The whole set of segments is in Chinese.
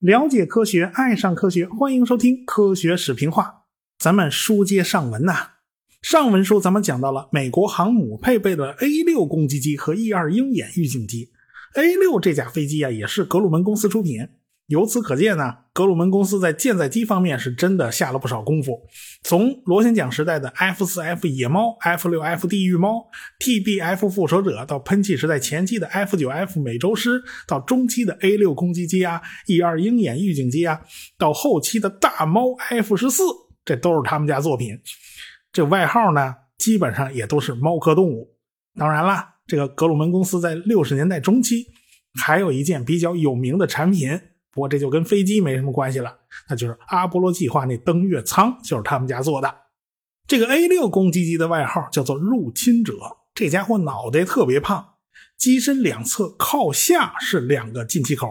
了解科学，爱上科学，欢迎收听《科学史评话》。咱们书接上文呐，上文书咱们讲到了美国航母配备的 A 六攻击机和 E 二鹰眼预警机。A 六这架飞机啊，也是格鲁门公司出品。由此可见呢，格鲁门公司在舰载机方面是真的下了不少功夫。从螺旋桨时代的 F 四 F 野猫、F 六 F 地狱猫、TBF 复仇者，到喷气时代前期的 F 九 F 美洲狮，到中期的 A 六攻击机啊、E 二鹰眼预警机啊，到后期的大猫 F 十四，这都是他们家作品。这外号呢，基本上也都是猫科动物。当然了，这个格鲁门公司在六十年代中期还有一件比较有名的产品。不过这就跟飞机没什么关系了，那就是阿波罗计划那登月舱就是他们家做的。这个 A 六攻击机的外号叫做入侵者，这家伙脑袋特别胖，机身两侧靠下是两个进气口，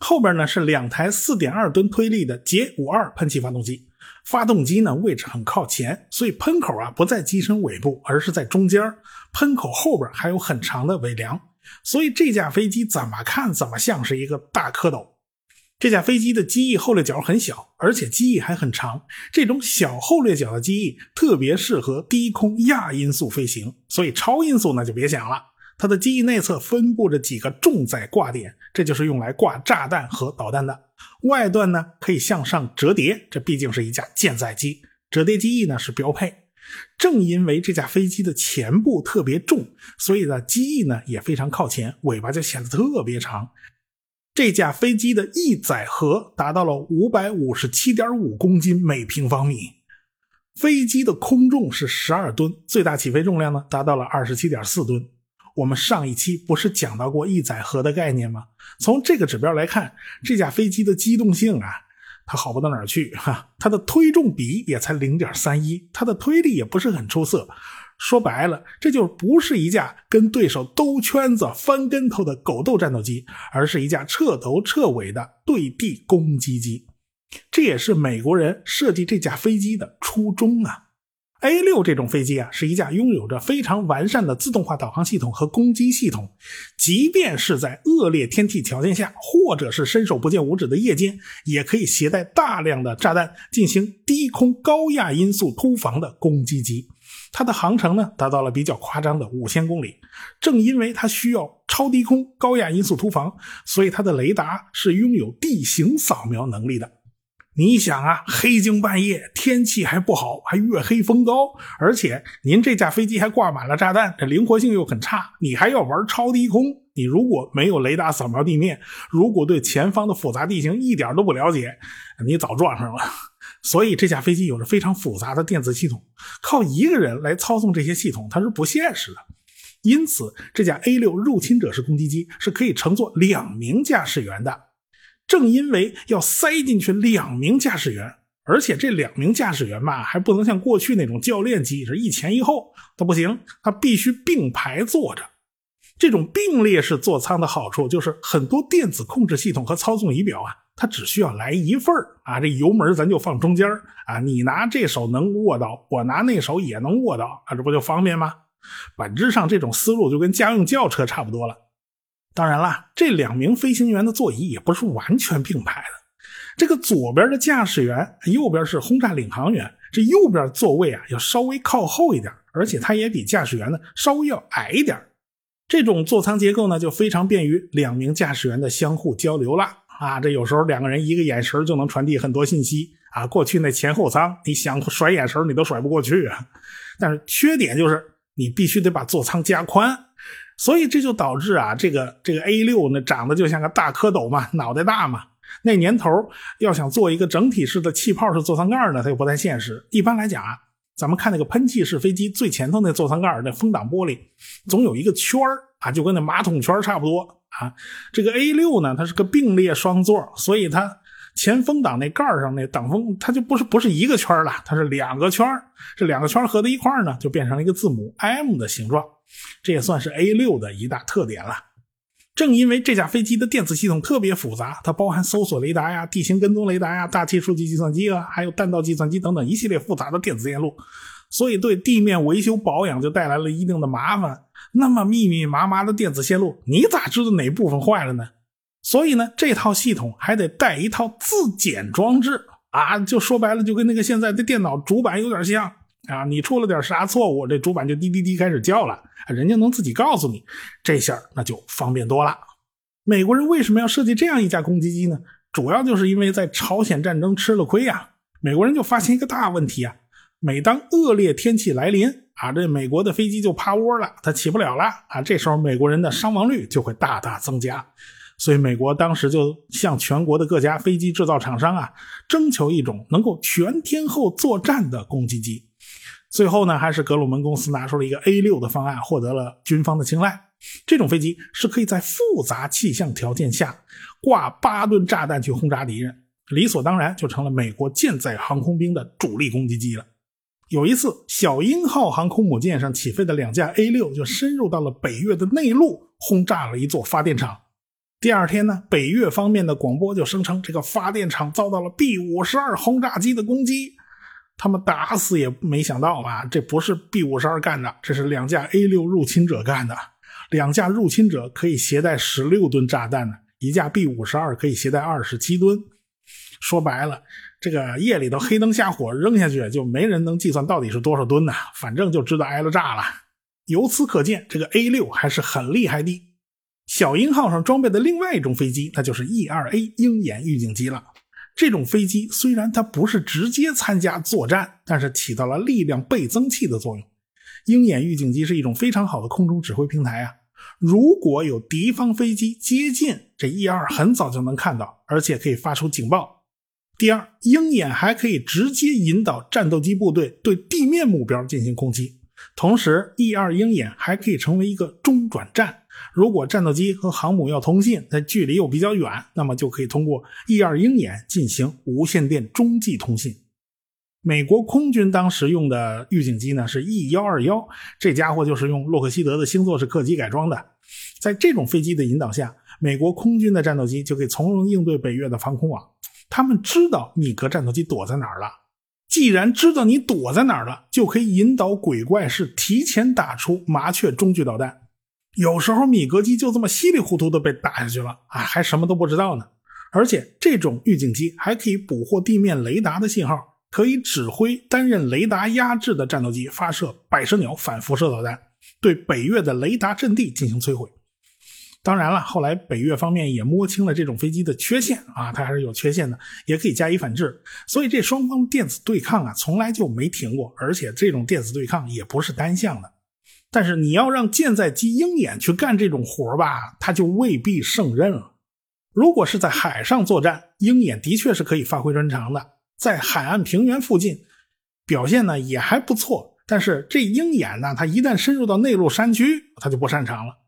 后边呢是两台4.2吨推力的捷五二喷气发动机，发动机呢位置很靠前，所以喷口啊不在机身尾部，而是在中间，喷口后边还有很长的尾梁，所以这架飞机怎么看怎么像是一个大蝌蚪。这架飞机的机翼后掠角很小，而且机翼还很长。这种小后掠角的机翼特别适合低空亚音速飞行，所以超音速那就别想了。它的机翼内侧分布着几个重载挂点，这就是用来挂炸弹和导弹的。外段呢可以向上折叠，这毕竟是一架舰载机，折叠机翼呢是标配。正因为这架飞机的前部特别重，所以呢机翼呢也非常靠前，尾巴就显得特别长。这架飞机的翼载荷达到了五百五十七点五公斤每平方米，飞机的空重是十二吨，最大起飞重量呢达到了二十七点四吨。我们上一期不是讲到过翼载荷的概念吗？从这个指标来看，这架飞机的机动性啊，它好不到哪儿去哈，它的推重比也才零点三一，它的推力也不是很出色。说白了，这就不是一架跟对手兜圈子、翻跟头的狗斗战斗机，而是一架彻头彻尾的对地攻击机。这也是美国人设计这架飞机的初衷啊。A 六这种飞机啊，是一架拥有着非常完善的自动化导航系统和攻击系统，即便是在恶劣天气条件下，或者是伸手不见五指的夜间，也可以携带大量的炸弹进行低空高压音速突防的攻击机。它的航程呢，达到了比较夸张的五千公里。正因为它需要超低空高压音速突防，所以它的雷达是拥有地形扫描能力的。你想啊，黑更半夜，天气还不好，还月黑风高，而且您这架飞机还挂满了炸弹，这灵活性又很差，你还要玩超低空？你如果没有雷达扫描地面，如果对前方的复杂地形一点都不了解，你早撞上了。所以这架飞机有着非常复杂的电子系统，靠一个人来操纵这些系统，它是不现实的。因此，这架 A 六入侵者式攻击机是可以乘坐两名驾驶员的。正因为要塞进去两名驾驶员，而且这两名驾驶员吧，还不能像过去那种教练机是一前一后，它不行，它必须并排坐着。这种并列式座舱的好处就是，很多电子控制系统和操纵仪表啊。它只需要来一份啊，这油门咱就放中间啊，你拿这手能握到，我拿那手也能握到啊，这不就方便吗？本质上这种思路就跟家用轿车差不多了。当然了，这两名飞行员的座椅也不是完全并排的，这个左边的驾驶员，右边是轰炸领航员，这右边座位啊要稍微靠后一点，而且它也比驾驶员呢稍微要矮一点。这种座舱结构呢，就非常便于两名驾驶员的相互交流了。啊，这有时候两个人一个眼神就能传递很多信息啊。过去那前后舱，你想甩眼神你都甩不过去啊。但是缺点就是你必须得把座舱加宽，所以这就导致啊，这个这个 A 六那长得就像个大蝌蚪嘛，脑袋大嘛。那年头要想做一个整体式的气泡式座舱盖呢，它又不太现实。一般来讲啊，咱们看那个喷气式飞机最前头那座舱盖那风挡玻璃，总有一个圈啊，就跟那马桶圈差不多。啊，这个 A 六呢，它是个并列双座，所以它前风挡那盖上那挡风，它就不是不是一个圈了，它是两个圈这两个圈合在一块呢，就变成了一个字母 M 的形状。这也算是 A 六的一大特点了。正因为这架飞机的电子系统特别复杂，它包含搜索雷达呀、地形跟踪雷达呀、大气数据计算机啊，还有弹道计算机等等一系列复杂的电子电路，所以对地面维修保养就带来了一定的麻烦。那么密密麻麻的电子线路，你咋知道哪部分坏了呢？所以呢，这套系统还得带一套自检装置啊，就说白了，就跟那个现在的电脑主板有点像啊。你出了点啥错误，这主板就滴滴滴开始叫了，人家能自己告诉你，这下那就方便多了。美国人为什么要设计这样一架攻击机呢？主要就是因为在朝鲜战争吃了亏呀。美国人就发现一个大问题啊，每当恶劣天气来临啊，这美国的飞机就趴窝了，它起不了了啊。这时候美国人的伤亡率就会大大增加，所以美国当时就向全国的各家飞机制造厂商啊，征求一种能够全天候作战的攻击机。最后呢，还是格鲁门公司拿出了一个 A 六的方案，获得了军方的青睐。这种飞机是可以在复杂气象条件下挂八吨炸弹去轰炸敌人。理所当然就成了美国舰载航空兵的主力攻击机了。有一次，小鹰号航空母舰上起飞的两架 A 六就深入到了北越的内陆，轰炸了一座发电厂。第二天呢，北越方面的广播就声称这个发电厂遭到了 B 五十二轰炸机的攻击。他们打死也没想到啊，这不是 B 五十二干的，这是两架 A 六入侵者干的。两架入侵者可以携带十六吨炸弹呢，一架 B 五十二可以携带二十七吨。说白了，这个夜里头黑灯瞎火扔下去，就没人能计算到底是多少吨呢？反正就知道挨了炸了。由此可见，这个 A 六还是很厉害的。小鹰号上装备的另外一种飞机，那就是 E-2A 鹰眼预警机了。这种飞机虽然它不是直接参加作战，但是起到了力量倍增器的作用。鹰眼预警机是一种非常好的空中指挥平台啊。如果有敌方飞机接近，这 E-2 很早就能看到，而且可以发出警报。第二，鹰眼还可以直接引导战斗机部队对地面目标进行攻击。同时，E2 鹰眼还可以成为一个中转站。如果战斗机和航母要通信，在距离又比较远，那么就可以通过 E2 鹰眼进行无线电中继通信。美国空军当时用的预警机呢是 E121，这家伙就是用洛克希德的星座式客机改装的。在这种飞机的引导下，美国空军的战斗机就可以从容应对北越的防空网。他们知道米格战斗机躲在哪儿了。既然知道你躲在哪儿了，就可以引导鬼怪式提前打出麻雀中距导弹。有时候米格机就这么稀里糊涂的被打下去了啊，还什么都不知道呢。而且这种预警机还可以捕获地面雷达的信号，可以指挥担任雷达压制的战斗机发射百舌鸟反辐射导弹，对北越的雷达阵地进行摧毁。当然了，后来北越方面也摸清了这种飞机的缺陷啊，它还是有缺陷的，也可以加以反制。所以这双方电子对抗啊，从来就没停过，而且这种电子对抗也不是单向的。但是你要让舰载机鹰眼去干这种活吧，它就未必胜任了。如果是在海上作战，鹰眼的确是可以发挥专长的，在海岸平原附近表现呢也还不错。但是这鹰眼呢，它一旦深入到内陆山区，它就不擅长了。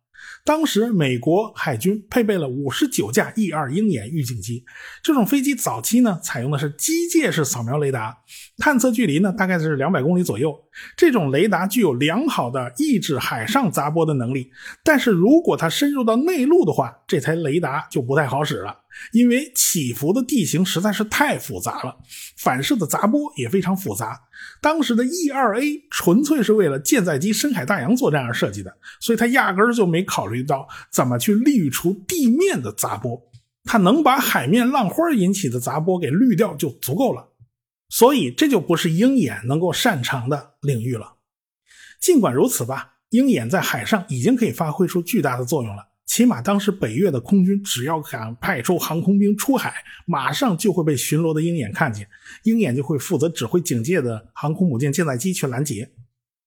当时美国海军配备了五十九架 E 二鹰眼预警机，这种飞机早期呢采用的是机械式扫描雷达，探测距离呢大概是两百公里左右。这种雷达具有良好的抑制海上杂波的能力，但是如果它深入到内陆的话，这台雷达就不太好使了，因为起伏的地形实在是太复杂了，反射的杂波也非常复杂。当时的 E-2A 纯粹是为了舰载机深海大洋作战而设计的，所以它压根儿就没考虑到怎么去滤除地面的杂波。它能把海面浪花引起的杂波给滤掉就足够了，所以这就不是鹰眼能够擅长的领域了。尽管如此吧，鹰眼在海上已经可以发挥出巨大的作用了。起码当时北越的空军只要敢派出航空兵出海，马上就会被巡逻的鹰眼看见，鹰眼就会负责指挥警戒的航空母舰舰载机去拦截。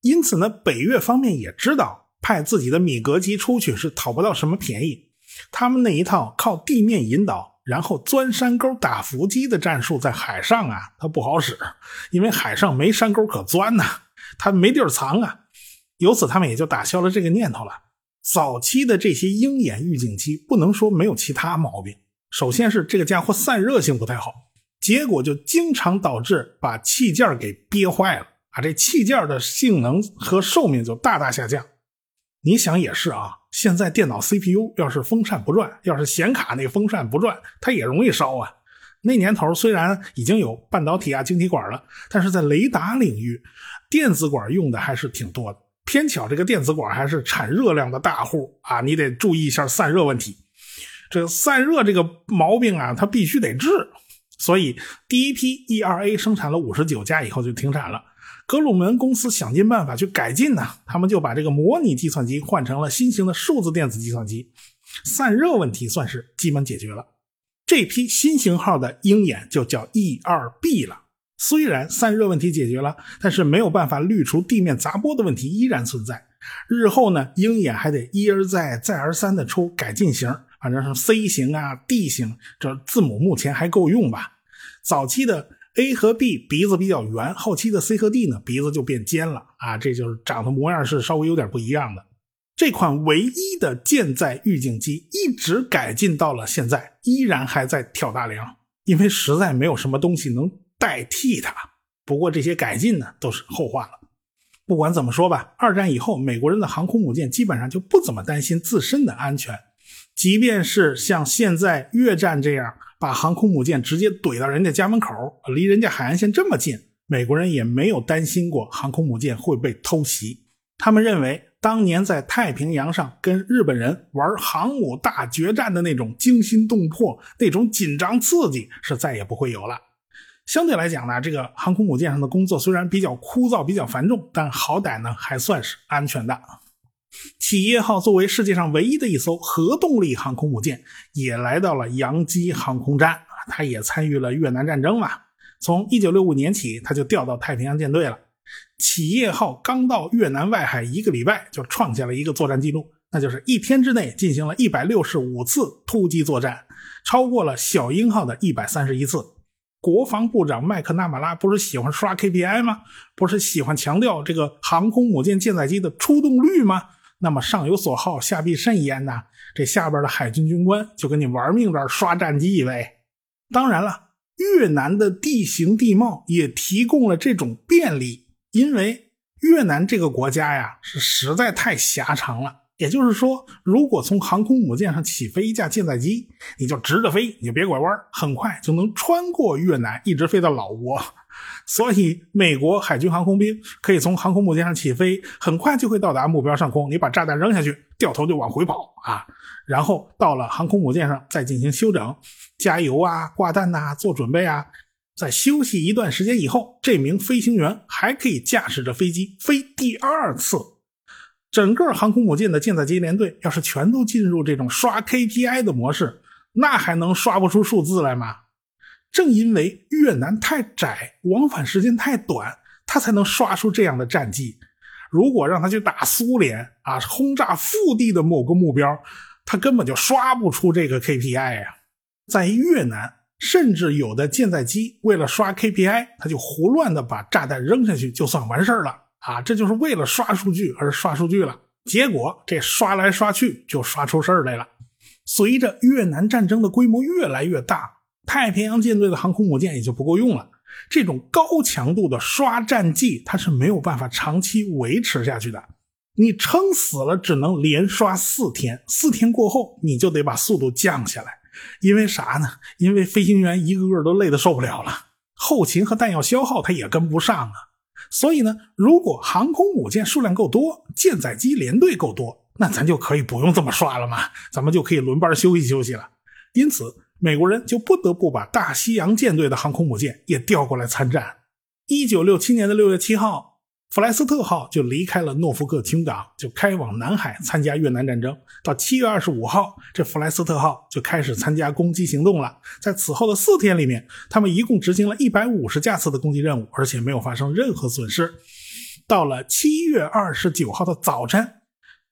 因此呢，北越方面也知道派自己的米格机出去是讨不到什么便宜，他们那一套靠地面引导，然后钻山沟打伏击的战术，在海上啊，它不好使，因为海上没山沟可钻呐，它没地儿藏啊。由此，他们也就打消了这个念头了。早期的这些鹰眼预警机不能说没有其他毛病，首先是这个家伙散热性不太好，结果就经常导致把器件给憋坏了啊，这器件的性能和寿命就大大下降。你想也是啊，现在电脑 CPU 要是风扇不转，要是显卡那风扇不转，它也容易烧啊。那年头虽然已经有半导体啊晶体管了，但是在雷达领域。电子管用的还是挺多的。偏巧这个电子管还是产热量的大户啊，你得注意一下散热问题。这散热这个毛病啊，它必须得治。所以第一批 ERA 生产了五十九架以后就停产了。格鲁门公司想尽办法去改进呢，他们就把这个模拟计算机换成了新型的数字电子计算机，散热问题算是基本解决了。这批新型号的鹰眼就叫 E2B 了。虽然散热问题解决了，但是没有办法滤除地面杂波的问题依然存在。日后呢，鹰眼还得一而再、再而三的出改进型。反正是 C 型啊，D 型，这字母目前还够用吧？早期的 A 和 B 鼻子比较圆，后期的 C 和 D 呢鼻子就变尖了啊，这就是长的模样是稍微有点不一样的。这款唯一的舰载预警机一直改进到了现在，依然还在挑大梁，因为实在没有什么东西能代替它。不过这些改进呢都是后话了。不管怎么说吧，二战以后，美国人的航空母舰基本上就不怎么担心自身的安全。即便是像现在越战这样把航空母舰直接怼到人家家门口，离人家海岸线这么近，美国人也没有担心过航空母舰会被偷袭。他们认为，当年在太平洋上跟日本人玩航母大决战的那种惊心动魄、那种紧张刺激是再也不会有了。相对来讲呢，这个航空母舰上的工作虽然比较枯燥、比较繁重，但好歹呢还算是安全的。企业号作为世界上唯一的一艘核动力航空母舰，也来到了洋基航空站啊，它也参与了越南战争嘛。从1965年起，它就调到太平洋舰队了。企业号刚到越南外海一个礼拜，就创下了一个作战记录，那就是一天之内进行了一百六十五次突击作战，超过了小鹰号的一百三十一次。国防部长麦克纳马拉不是喜欢刷 KPI 吗？不是喜欢强调这个航空母舰舰载机的出动率吗？那么上有所好，下必甚焉呐！这下边的海军军官就跟你玩命这刷战绩呗。当然了，越南的地形地貌也提供了这种便利，因为越南这个国家呀是实在太狭长了。也就是说，如果从航空母舰上起飞一架舰载机，你就直着飞，你就别拐弯，很快就能穿过越南，一直飞到老挝。所以，美国海军航空兵可以从航空母舰上起飞，很快就会到达目标上空。你把炸弹扔下去，掉头就往回跑啊！然后到了航空母舰上再进行休整、加油啊、挂弹呐、做准备啊。在休息一段时间以后，这名飞行员还可以驾驶着飞机飞第二次。整个航空母舰的舰载机联队要是全都进入这种刷 KPI 的模式，那还能刷不出数字来吗？正因为越南太窄，往返时间太短，他才能刷出这样的战绩。如果让他去打苏联啊，轰炸腹地的某个目标，他根本就刷不出这个 KPI 呀。在越南，甚至有的舰载机为了刷 KPI，他就胡乱的把炸弹扔下去，就算完事儿了啊。这就是为了刷数据而刷数据了。结果这刷来刷去就刷出事儿来了。随着越南战争的规模越来越大。太平洋舰队的航空母舰也就不够用了。这种高强度的刷战绩，它是没有办法长期维持下去的。你撑死了，只能连刷四天。四天过后，你就得把速度降下来。因为啥呢？因为飞行员一个个都累得受不了了，后勤和弹药消耗他也跟不上啊。所以呢，如果航空母舰数量够多，舰载机联队够多，那咱就可以不用这么刷了嘛，咱们就可以轮班休息休息了。因此。美国人就不得不把大西洋舰队的航空母舰也调过来参战。一九六七年的六月七号，弗莱斯特号就离开了诺福克群港，就开往南海参加越南战争。到七月二十五号，这弗莱斯特号就开始参加攻击行动了。在此后的四天里面，他们一共执行了一百五十架次的攻击任务，而且没有发生任何损失。到了七月二十九号的早晨。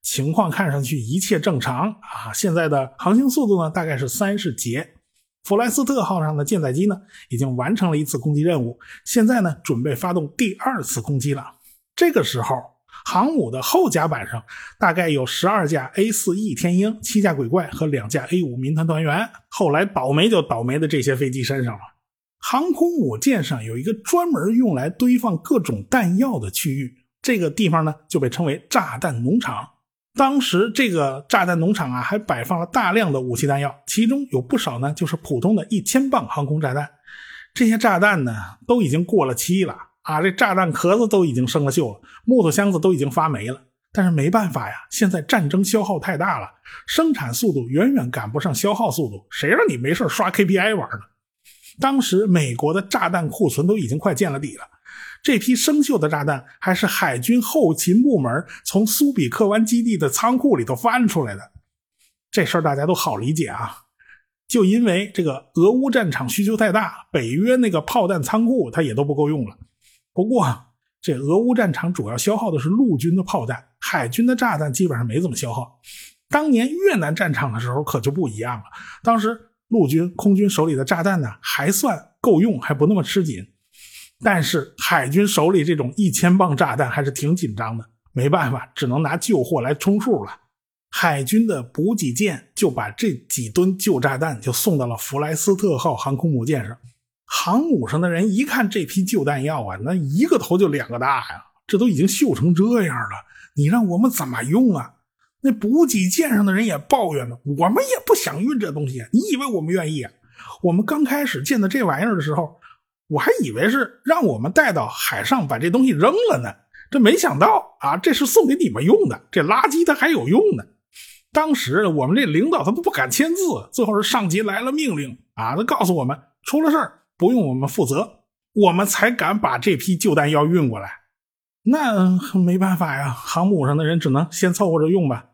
情况看上去一切正常啊！现在的航行速度呢，大概是三十节。弗莱斯特号上的舰载机呢，已经完成了一次攻击任务，现在呢，准备发动第二次攻击了。这个时候，航母的后甲板上大概有十二架 A4E 天鹰、七架鬼怪和两架 A5 民团团员。后来倒霉就倒霉的这些飞机身上了。航空母舰上有一个专门用来堆放各种弹药的区域，这个地方呢，就被称为炸弹农场。当时这个炸弹农场啊，还摆放了大量的武器弹药，其中有不少呢，就是普通的一千磅航空炸弹。这些炸弹呢，都已经过了期了啊，这炸弹壳子都已经生了锈了，木头箱子都已经发霉了。但是没办法呀，现在战争消耗太大了，生产速度远远赶不上消耗速度。谁让你没事刷 KPI 玩呢？当时美国的炸弹库存都已经快见了底了，这批生锈的炸弹还是海军后勤部门从苏比克湾基地的仓库里头翻出来的。这事儿大家都好理解啊，就因为这个俄乌战场需求太大，北约那个炮弹仓库它也都不够用了。不过这俄乌战场主要消耗的是陆军的炮弹。海军的炸弹基本上没怎么消耗，当年越南战场的时候可就不一样了。当时陆军、空军手里的炸弹呢还算够用，还不那么吃紧。但是海军手里这种一千磅炸弹还是挺紧张的，没办法，只能拿旧货来充数了。海军的补给舰就把这几吨旧炸弹就送到了弗莱斯特号航空母舰上。航母上的人一看这批旧弹药啊，那一个头就两个大呀，这都已经锈成这样了。你让我们怎么用啊？那补给舰上的人也抱怨呢。我们也不想运这东西，你以为我们愿意啊？我们刚开始见到这玩意儿的时候，我还以为是让我们带到海上把这东西扔了呢。这没想到啊，这是送给你们用的，这垃圾它还有用呢。当时我们这领导他都不敢签字，最后是上级来了命令啊，他告诉我们出了事儿不用我们负责，我们才敢把这批旧弹药运过来。那没办法呀，航母上的人只能先凑合着用吧。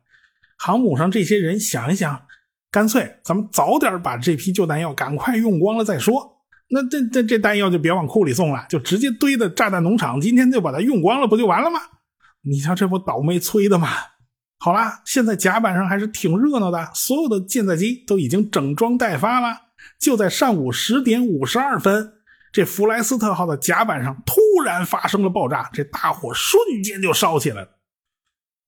航母上这些人想一想，干脆咱们早点把这批旧弹药赶快用光了再说。那这这这弹药就别往库里送了，就直接堆在炸弹农场，今天就把它用光了，不就完了吗？你瞧这不倒霉催的吗？好啦，现在甲板上还是挺热闹的，所有的舰载机都已经整装待发了。就在上午十点五十二分。这弗莱斯特号的甲板上突然发生了爆炸，这大火瞬间就烧起来了。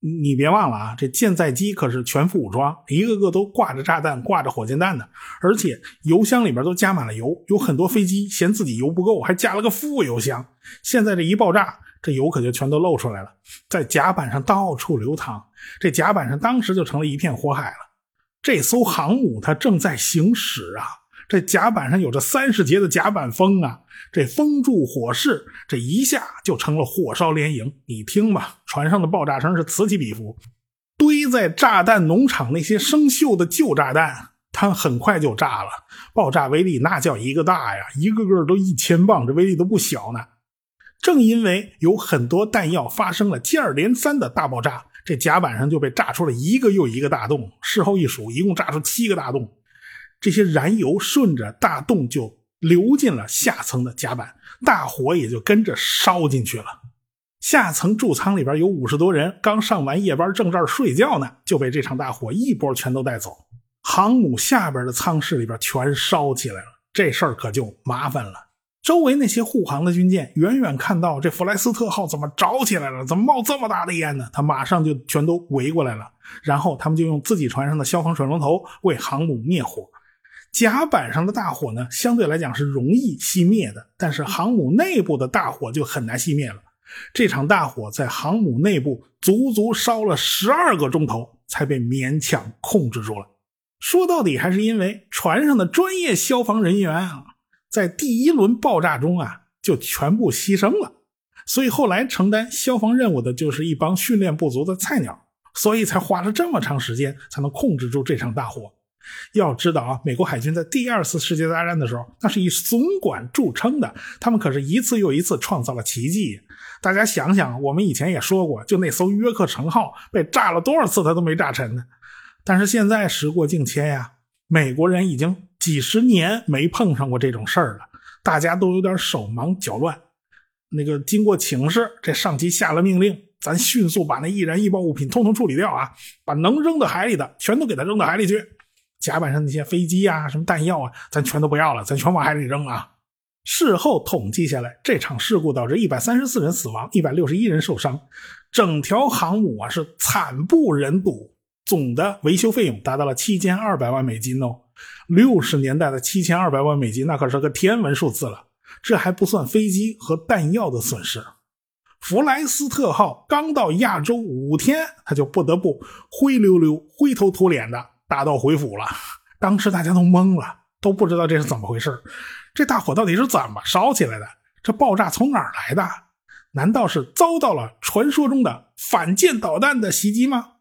你别忘了啊，这舰载机可是全副武装，一个个都挂着炸弹、挂着火箭弹的，而且油箱里边都加满了油。有很多飞机嫌自己油不够，还加了个副油箱。现在这一爆炸，这油可就全都漏出来了，在甲板上到处流淌。这甲板上当时就成了一片火海了。这艘航母它正在行驶啊。这甲板上有着三十节的甲板风啊，这风助火势，这一下就成了火烧连营。你听吧，船上的爆炸声是此起彼伏。堆在炸弹农场那些生锈的旧炸弹，它很快就炸了，爆炸威力那叫一个大呀，一个个都一千磅，这威力都不小呢。正因为有很多弹药发生了接二连三的大爆炸，这甲板上就被炸出了一个又一个大洞。事后一数，一共炸出七个大洞。这些燃油顺着大洞就流进了下层的甲板，大火也就跟着烧进去了。下层贮仓里边有五十多人，刚上完夜班，正这儿睡觉呢，就被这场大火一波全都带走。航母下边的舱室里边全烧起来了，这事儿可就麻烦了。周围那些护航的军舰远远看到这弗莱斯特号怎么着起来了，怎么冒这么大的烟呢？他马上就全都围过来了，然后他们就用自己船上的消防水龙头为航母灭火。甲板上的大火呢，相对来讲是容易熄灭的，但是航母内部的大火就很难熄灭了。这场大火在航母内部足足烧了十二个钟头，才被勉强控制住了。说到底，还是因为船上的专业消防人员啊，在第一轮爆炸中啊就全部牺牲了，所以后来承担消防任务的就是一帮训练不足的菜鸟，所以才花了这么长时间才能控制住这场大火。要知道啊，美国海军在第二次世界大战的时候，那是以总管著称的，他们可是一次又一次创造了奇迹。大家想想，我们以前也说过，就那艘约克城号被炸了多少次，它都没炸沉呢。但是现在时过境迁呀，美国人已经几十年没碰上过这种事儿了，大家都有点手忙脚乱。那个经过请示，这上级下了命令，咱迅速把那易燃易爆物品通通处理掉啊，把能扔到海里的全都给它扔到海里去。甲板上那些飞机啊，什么弹药啊，咱全都不要了，咱全往海里扔啊！事后统计下来，这场事故导致一百三十四人死亡，一百六十一人受伤，整条航母啊是惨不忍睹，总的维修费用达到了七千二百万美金哦。六十年代的七千二百万美金，那可是个天文数字了。这还不算飞机和弹药的损失。弗莱斯特号刚到亚洲五天，他就不得不灰溜溜、灰头土脸的。大道回府了，当时大家都懵了，都不知道这是怎么回事。这大火到底是怎么烧起来的？这爆炸从哪儿来的？难道是遭到了传说中的反舰导弹的袭击吗？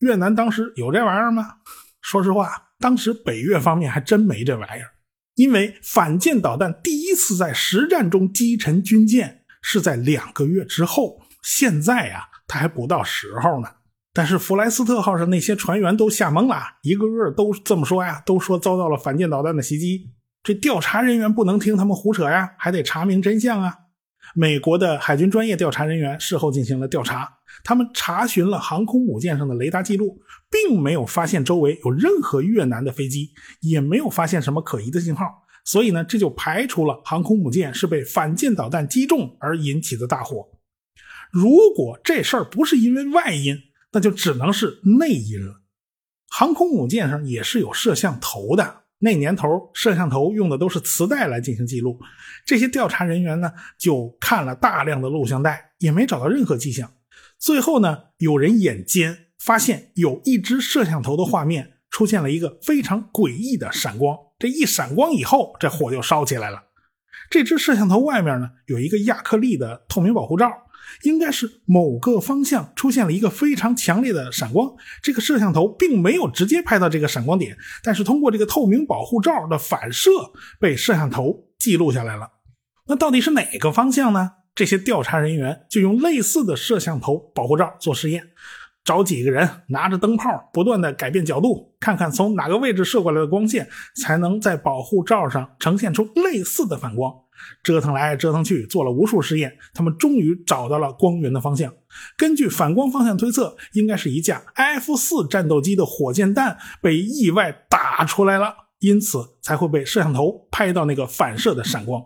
越南当时有这玩意儿吗？说实话，当时北越方面还真没这玩意儿，因为反舰导弹第一次在实战中击沉军舰是在两个月之后，现在呀，它还不到时候呢。但是弗莱斯特号上那些船员都吓懵了，一个个都这么说呀，都说遭到了反舰导弹的袭击。这调查人员不能听他们胡扯呀，还得查明真相啊。美国的海军专业调查人员事后进行了调查，他们查询了航空母舰上的雷达记录，并没有发现周围有任何越南的飞机，也没有发现什么可疑的信号。所以呢，这就排除了航空母舰是被反舰导弹击中而引起的大火。如果这事儿不是因为外因，那就只能是内因了。航空母舰上也是有摄像头的，那年头摄像头用的都是磁带来进行记录。这些调查人员呢，就看了大量的录像带，也没找到任何迹象。最后呢，有人眼尖发现有一只摄像头的画面出现了一个非常诡异的闪光，这一闪光以后，这火就烧起来了。这只摄像头外面呢，有一个亚克力的透明保护罩。应该是某个方向出现了一个非常强烈的闪光，这个摄像头并没有直接拍到这个闪光点，但是通过这个透明保护罩的反射被摄像头记录下来了。那到底是哪个方向呢？这些调查人员就用类似的摄像头保护罩做实验，找几个人拿着灯泡不断的改变角度，看看从哪个位置射过来的光线才能在保护罩上呈现出类似的反光。折腾来折腾去，做了无数实验，他们终于找到了光源的方向。根据反光方向推测，应该是一架 F 四战斗机的火箭弹被意外打出来了，因此才会被摄像头拍到那个反射的闪光。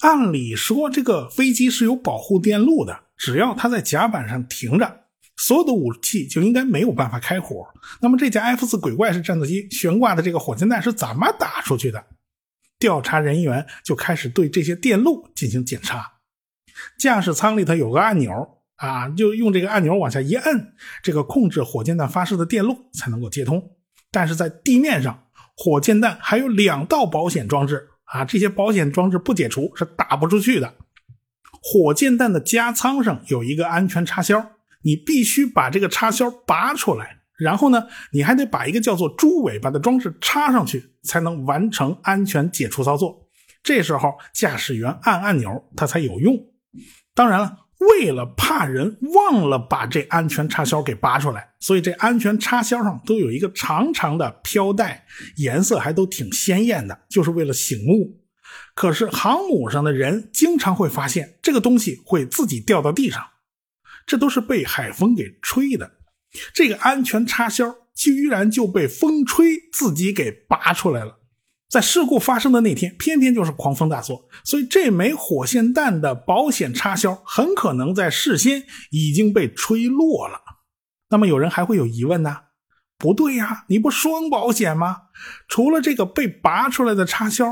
按理说，这个飞机是有保护电路的，只要它在甲板上停着，所有的武器就应该没有办法开火。那么，这架 F 四鬼怪式战斗机悬挂的这个火箭弹是怎么打出去的？调查人员就开始对这些电路进行检查。驾驶舱里头有个按钮啊，就用这个按钮往下一摁，这个控制火箭弹发射的电路才能够接通。但是在地面上，火箭弹还有两道保险装置啊，这些保险装置不解除是打不出去的。火箭弹的加仓上有一个安全插销，你必须把这个插销拔出来。然后呢，你还得把一个叫做“猪尾巴”的装置插上去，才能完成安全解除操作。这时候驾驶员按按钮，它才有用。当然了，为了怕人忘了把这安全插销给拔出来，所以这安全插销上都有一个长长的飘带，颜色还都挺鲜艳的，就是为了醒目。可是航母上的人经常会发现这个东西会自己掉到地上，这都是被海风给吹的。这个安全插销居然就被风吹自己给拔出来了，在事故发生的那天，偏偏就是狂风大作，所以这枚火箭弹的保险插销很可能在事先已经被吹落了。那么有人还会有疑问呢？不对呀，你不双保险吗？除了这个被拔出来的插销，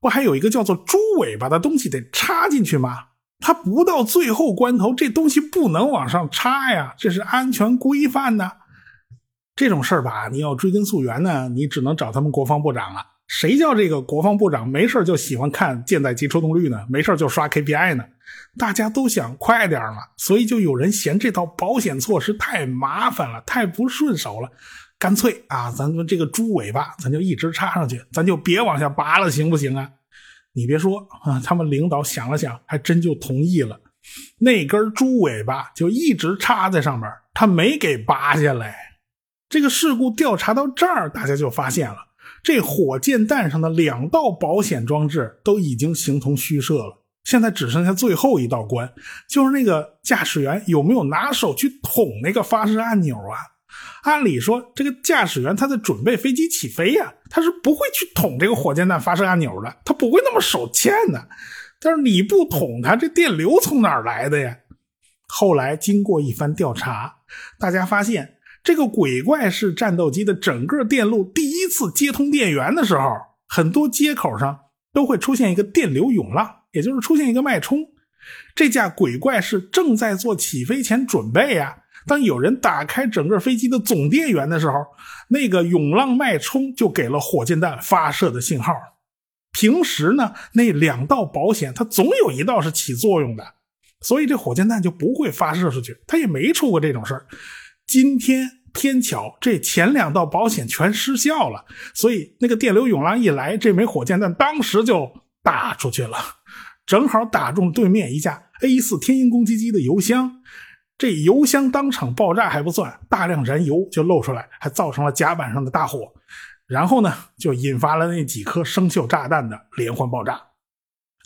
不还有一个叫做猪尾巴的东西得插进去吗？他不到最后关头，这东西不能往上插呀，这是安全规范呐。这种事儿吧，你要追根溯源呢，你只能找他们国防部长了。谁叫这个国防部长没事就喜欢看舰载机出动率呢？没事就刷 KPI 呢？大家都想快点嘛，所以就有人嫌这套保险措施太麻烦了，太不顺手了，干脆啊，咱们这个猪尾巴，咱就一直插上去，咱就别往下拔了，行不行啊？你别说啊，他们领导想了想，还真就同意了。那根猪尾巴就一直插在上面，他没给拔下来。这个事故调查到这儿，大家就发现了，这火箭弹上的两道保险装置都已经形同虚设了。现在只剩下最后一道关，就是那个驾驶员有没有拿手去捅那个发射按钮啊？按理说，这个驾驶员他在准备飞机起飞呀，他是不会去捅这个火箭弹发射按钮的，他不会那么手欠的。但是你不捅他，这电流从哪儿来的呀？后来经过一番调查，大家发现这个鬼怪式战斗机的整个电路第一次接通电源的时候，很多接口上都会出现一个电流涌浪，也就是出现一个脉冲。这架鬼怪式正在做起飞前准备呀。当有人打开整个飞机的总电源的时候，那个涌浪脉冲就给了火箭弹发射的信号。平时呢，那两道保险它总有一道是起作用的，所以这火箭弹就不会发射出去。它也没出过这种事儿。今天偏巧这前两道保险全失效了，所以那个电流涌浪一来，这枚火箭弹当时就打出去了，正好打中对面一架 A 四天鹰攻击机的油箱。这油箱当场爆炸还不算，大量燃油就漏出来，还造成了甲板上的大火。然后呢，就引发了那几颗生锈炸弹的连环爆炸。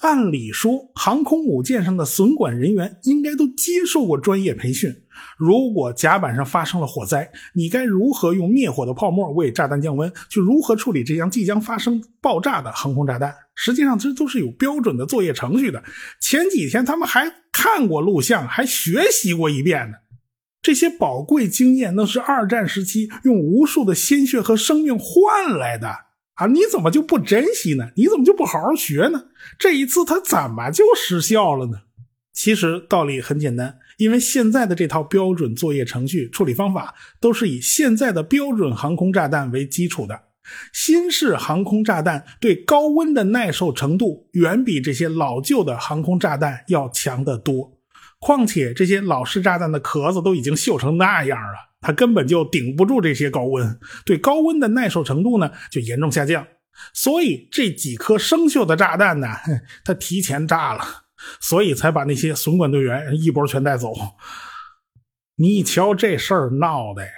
按理说，航空母舰上的损管人员应该都接受过专业培训。如果甲板上发生了火灾，你该如何用灭火的泡沫为炸弹降温？去如何处理这样即将发生爆炸的航空炸弹？实际上，这都是有标准的作业程序的。前几天他们还看过录像，还学习过一遍呢。这些宝贵经验，那是二战时期用无数的鲜血和生命换来的啊！你怎么就不珍惜呢？你怎么就不好好学呢？这一次它怎么就失效了呢？其实道理很简单，因为现在的这套标准作业程序处理方法都是以现在的标准航空炸弹为基础的。新式航空炸弹对高温的耐受程度远比这些老旧的航空炸弹要强得多。况且这些老式炸弹的壳子都已经锈成那样了，它根本就顶不住这些高温，对高温的耐受程度呢就严重下降。所以这几颗生锈的炸弹呢，它提前炸了，所以才把那些损管队员一波全带走。你瞧这事儿闹的呀！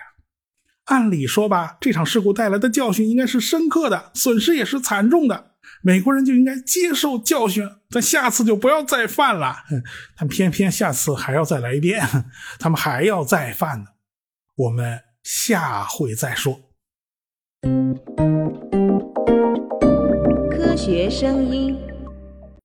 按理说吧，这场事故带来的教训应该是深刻的，损失也是惨重的。美国人就应该接受教训，咱下次就不要再犯了。但偏偏下次还要再来一遍，他们还要再犯呢。我们下回再说。科学声音。